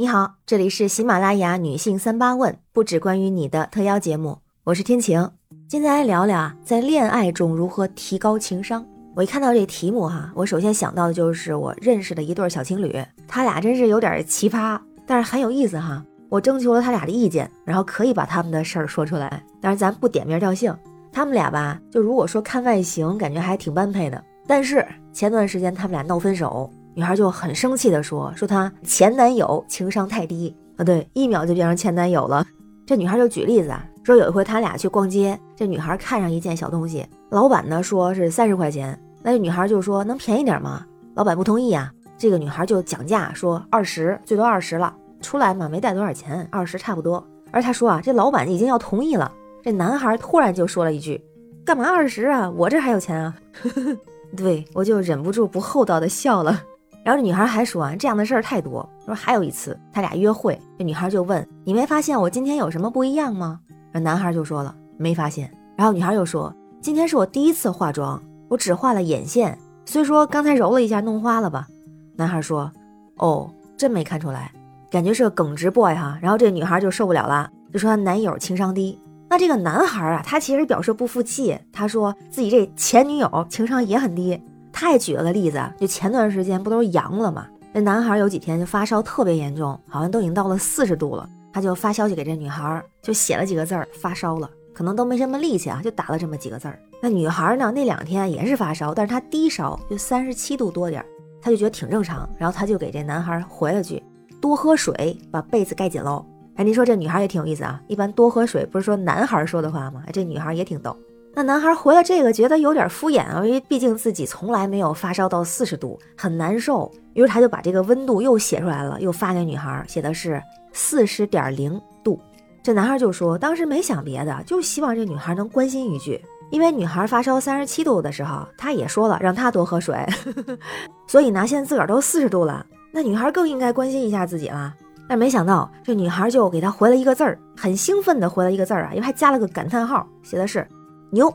你好，这里是喜马拉雅女性三八问，不只关于你的特邀节目，我是天晴。今天来聊聊啊，在恋爱中如何提高情商。我一看到这题目哈，我首先想到的就是我认识的一对小情侣，他俩真是有点奇葩，但是很有意思哈。我征求了他俩的意见，然后可以把他们的事儿说出来，但是咱不点名道姓。他们俩吧，就如果说看外形，感觉还挺般配的，但是前段时间他们俩闹分手。女孩就很生气的说：“说她前男友情商太低啊，对，一秒就变成前男友了。”这女孩就举例子啊，说有一回他俩去逛街，这女孩看上一件小东西，老板呢说是三十块钱，那女孩就说能便宜点吗？老板不同意啊，这个女孩就讲价说二十，最多二十了。出来嘛没带多少钱，二十差不多。而她说啊，这老板已经要同意了，这男孩突然就说了一句：“干嘛二十啊？我这还有钱啊！” 对我就忍不住不厚道的笑了。然后这女孩还说啊，这样的事儿太多。说还有一次，他俩约会，这女孩就问：“你没发现我今天有什么不一样吗？”那男孩就说了：“没发现。”然后女孩又说：“今天是我第一次化妆，我只画了眼线，虽说刚才揉了一下，弄花了吧。”男孩说：“哦，真没看出来，感觉是个耿直 boy 哈。”然后这女孩就受不了了，就说她男友情商低。那这个男孩啊，他其实表示不服气，他说自己这前女友情商也很低。他也举了个例子，就前段时间不都是阳了吗？那男孩有几天就发烧特别严重，好像都已经到了四十度了。他就发消息给这女孩，就写了几个字儿：发烧了，可能都没什么力气啊，就打了这么几个字儿。那女孩呢，那两天也是发烧，但是她低烧，就三十七度多点儿，她就觉得挺正常。然后她就给这男孩回了句：多喝水，把被子盖紧喽。哎，您说这女孩也挺有意思啊。一般多喝水不是说男孩说的话吗？这女孩也挺逗。那男孩回了这个，觉得有点敷衍啊，因为毕竟自己从来没有发烧到四十度，很难受。于是他就把这个温度又写出来了，又发给女孩，写的是四十点零度。这男孩就说，当时没想别的，就希望这女孩能关心一句，因为女孩发烧三十七度的时候，他也说了让她多喝水，所以呢，现在自个儿都四十度了，那女孩更应该关心一下自己了。但没想到这女孩就给他回了一个字儿，很兴奋的回了一个字儿啊，因为还加了个感叹号，写的是。牛，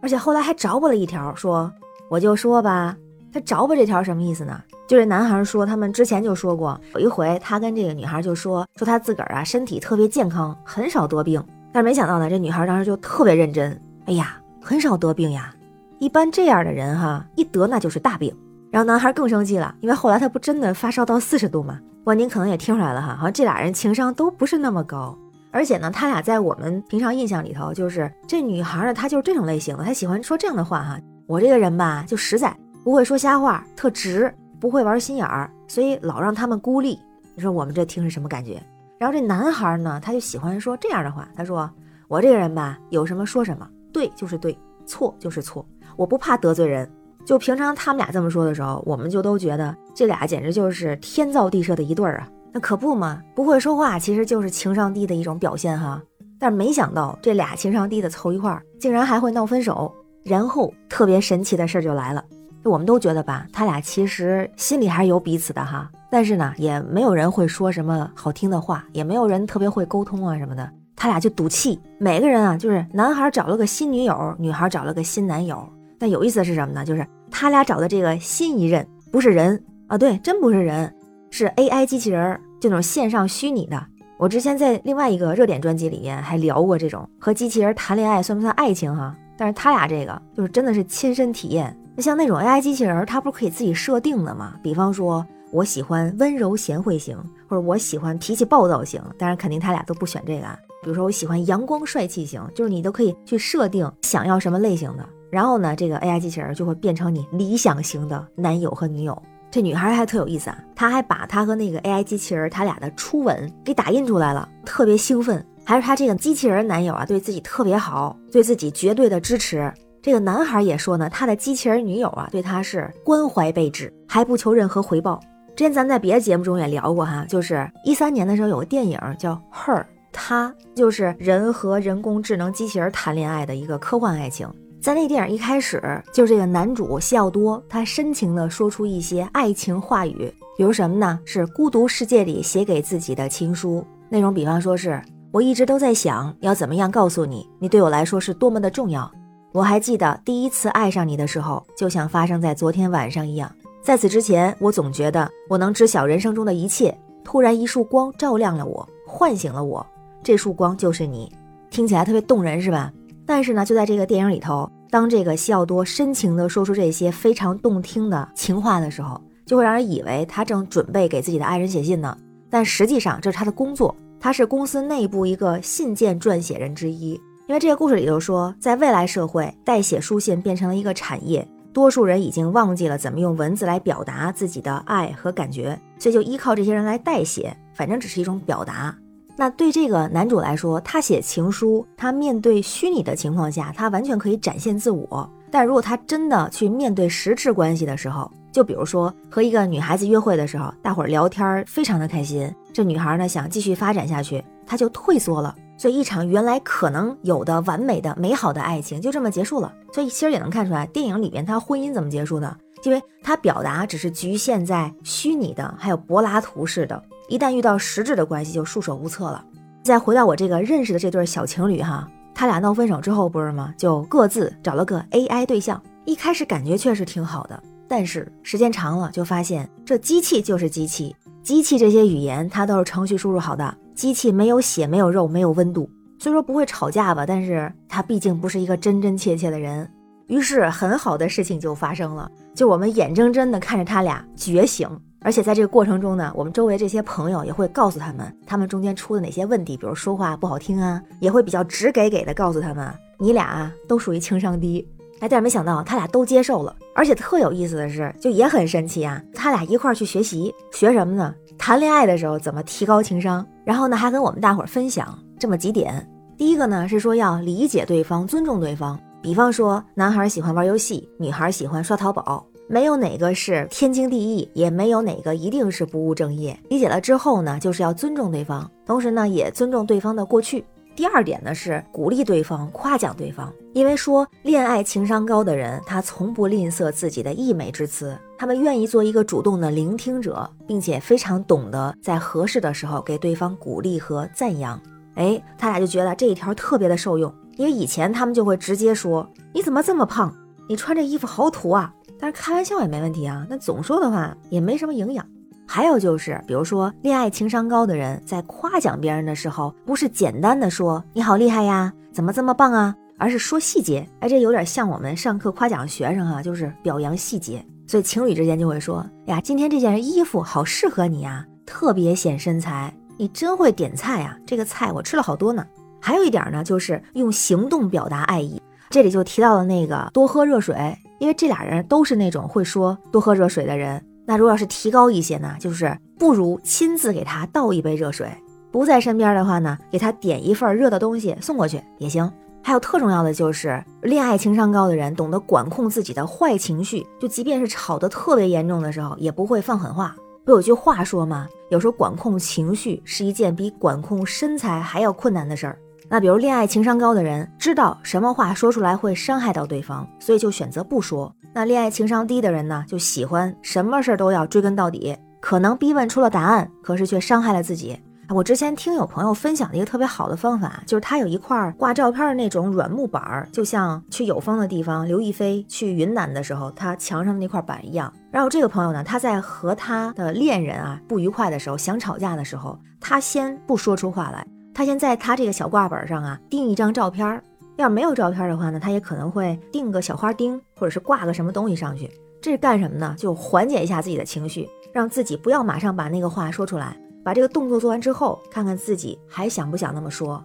而且后来还着补了一条，说我就说吧，他着补这条什么意思呢？就这男孩说他们之前就说过，有一回他跟这个女孩就说说他自个儿啊身体特别健康，很少得病。但是没想到呢，这女孩当时就特别认真，哎呀，很少得病呀，一般这样的人哈一得那就是大病。然后男孩更生气了，因为后来他不真的发烧到四十度吗？哇，您可能也听出来了哈，好像这俩人情商都不是那么高。而且呢，他俩在我们平常印象里头，就是这女孩呢，她就是这种类型的，她喜欢说这样的话哈。我这个人吧，就实在，不会说瞎话，特直，不会玩心眼儿，所以老让他们孤立。你说我们这听是什么感觉？然后这男孩呢，他就喜欢说这样的话，他说我这个人吧，有什么说什么，对就是对，错就是错，我不怕得罪人。就平常他们俩这么说的时候，我们就都觉得这俩简直就是天造地设的一对儿啊。那可不嘛，不会说话其实就是情商低的一种表现哈。但是没想到这俩情商低的凑一块儿，竟然还会闹分手。然后特别神奇的事儿就来了，我们都觉得吧，他俩其实心里还是有彼此的哈。但是呢，也没有人会说什么好听的话，也没有人特别会沟通啊什么的。他俩就赌气，每个人啊，就是男孩找了个新女友，女孩找了个新男友。但有意思的是什么呢？就是他俩找的这个新一任不是人啊，对，真不是人。是 AI 机器人，就那种线上虚拟的。我之前在另外一个热点专辑里面还聊过这种和机器人谈恋爱算不算爱情哈？但是他俩这个就是真的是亲身体验。那像那种 AI 机器人，它不是可以自己设定的吗？比方说我喜欢温柔贤惠型，或者我喜欢脾气暴躁型。当然肯定他俩都不选这个。比如说我喜欢阳光帅气型，就是你都可以去设定想要什么类型的。然后呢，这个 AI 机器人就会变成你理想型的男友和女友。这女孩还特有意思啊，她还把她和那个 AI 机器人他俩的初吻给打印出来了，特别兴奋。还是她这个机器人男友啊，对自己特别好，对自己绝对的支持。这个男孩也说呢，他的机器人女友啊，对他是关怀备至，还不求任何回报。之前咱在别的节目中也聊过哈，就是一三年的时候有个电影叫《Her》，他就是人和人工智能机器人谈恋爱的一个科幻爱情。在那电影一开始，就这个男主西奥多，他深情地说出一些爱情话语，比如什么呢？是孤独世界里写给自己的情书，内容比方说是我一直都在想要怎么样告诉你，你对我来说是多么的重要。我还记得第一次爱上你的时候，就像发生在昨天晚上一样。在此之前，我总觉得我能知晓人生中的一切。突然一束光照亮了我，唤醒了我，这束光就是你，听起来特别动人，是吧？但是呢，就在这个电影里头，当这个西奥多深情地说出这些非常动听的情话的时候，就会让人以为他正准备给自己的爱人写信呢。但实际上，这是他的工作，他是公司内部一个信件撰写人之一。因为这个故事里头说，在未来社会，代写书信变成了一个产业，多数人已经忘记了怎么用文字来表达自己的爱和感觉，所以就依靠这些人来代写，反正只是一种表达。那对这个男主来说，他写情书，他面对虚拟的情况下，他完全可以展现自我。但如果他真的去面对实质关系的时候，就比如说和一个女孩子约会的时候，大伙儿聊天非常的开心，这女孩呢想继续发展下去，他就退缩了。所以，一场原来可能有的完美的、美好的爱情就这么结束了。所以，其实也能看出来，电影里边他婚姻怎么结束的，因为他表达只是局限在虚拟的，还有柏拉图式的，一旦遇到实质的关系，就束手无策了。再回到我这个认识的这对小情侣哈，他俩闹分手之后不是吗？就各自找了个 AI 对象。一开始感觉确实挺好的，但是时间长了就发现，这机器就是机器，机器这些语言它都是程序输入好的。机器没有血，没有肉，没有温度，虽说不会吵架吧，但是它毕竟不是一个真真切切的人。于是很好的事情就发生了，就我们眼睁睁的看着他俩觉醒，而且在这个过程中呢，我们周围这些朋友也会告诉他们他们中间出的哪些问题，比如说话不好听啊，也会比较直给给的告诉他们，你俩都属于情商低。哎，但是没想到他俩都接受了，而且特有意思的是，就也很神奇啊，他俩一块儿去学习，学什么呢？谈恋爱的时候怎么提高情商？然后呢，还跟我们大伙儿分享这么几点。第一个呢是说要理解对方，尊重对方。比方说，男孩喜欢玩游戏，女孩喜欢刷淘宝，没有哪个是天经地义，也没有哪个一定是不务正业。理解了之后呢，就是要尊重对方，同时呢，也尊重对方的过去。第二点呢是鼓励对方，夸奖对方，因为说恋爱情商高的人，他从不吝啬自己的溢美之词，他们愿意做一个主动的聆听者，并且非常懂得在合适的时候给对方鼓励和赞扬。哎，他俩就觉得这一条特别的受用，因为以前他们就会直接说你怎么这么胖，你穿这衣服好土啊，但是开玩笑也没问题啊，那总说的话也没什么营养。还有就是，比如说，恋爱情商高的人在夸奖别人的时候，不是简单的说“你好厉害呀，怎么这么棒啊”，而是说细节。哎，这有点像我们上课夸奖学生哈，就是表扬细节。所以情侣之间就会说：“呀，今天这件衣服好适合你呀，特别显身材。你真会点菜呀，这个菜我吃了好多呢。”还有一点呢，就是用行动表达爱意。这里就提到了那个多喝热水，因为这俩人都是那种会说多喝热水的人。那如果要是提高一些呢，就是不如亲自给他倒一杯热水，不在身边的话呢，给他点一份热的东西送过去也行。还有特重要的就是，恋爱情商高的人懂得管控自己的坏情绪，就即便是吵得特别严重的时候，也不会放狠话。不有句话说吗？有时候管控情绪是一件比管控身材还要困难的事儿。那比如恋爱情商高的人，知道什么话说出来会伤害到对方，所以就选择不说。那恋爱情商低的人呢，就喜欢什么事儿都要追根到底，可能逼问出了答案，可是却伤害了自己。我之前听有朋友分享的一个特别好的方法，就是他有一块挂照片的那种软木板儿，就像去有风的地方，刘亦菲去云南的时候，他墙上的那块板一样。然后这个朋友呢，他在和他的恋人啊不愉快的时候，想吵架的时候，他先不说出话来，他先在他这个小挂本上啊钉一张照片。要没有照片的话呢，他也可能会钉个小花钉，或者是挂个什么东西上去。这是干什么呢？就缓解一下自己的情绪，让自己不要马上把那个话说出来。把这个动作做完之后，看看自己还想不想那么说。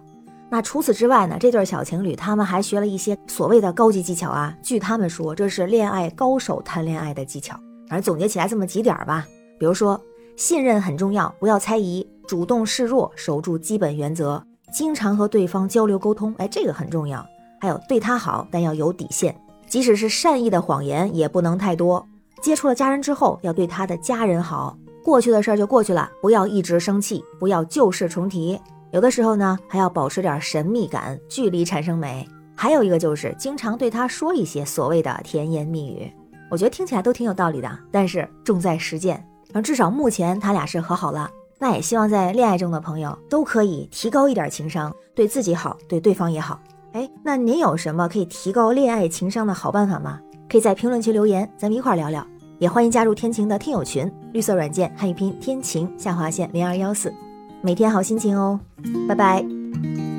那除此之外呢，这对小情侣他们还学了一些所谓的高级技巧啊。据他们说，这是恋爱高手谈恋爱的技巧。反正总结起来这么几点吧，比如说信任很重要，不要猜疑，主动示弱，守住基本原则。经常和对方交流沟通，哎，这个很重要。还有对他好，但要有底线，即使是善意的谎言也不能太多。接触了家人之后，要对他的家人好。过去的事儿就过去了，不要一直生气，不要旧事重提。有的时候呢，还要保持点神秘感，距离产生美。还有一个就是经常对他说一些所谓的甜言蜜语，我觉得听起来都挺有道理的，但是重在实践。而至少目前他俩是和好了。那也希望在恋爱中的朋友都可以提高一点情商，对自己好，对对方也好。哎，那您有什么可以提高恋爱情商的好办法吗？可以在评论区留言，咱们一块儿聊聊。也欢迎加入天晴的听友群，绿色软件汉语拼天晴下划线零二幺四，每天好心情哦，拜拜。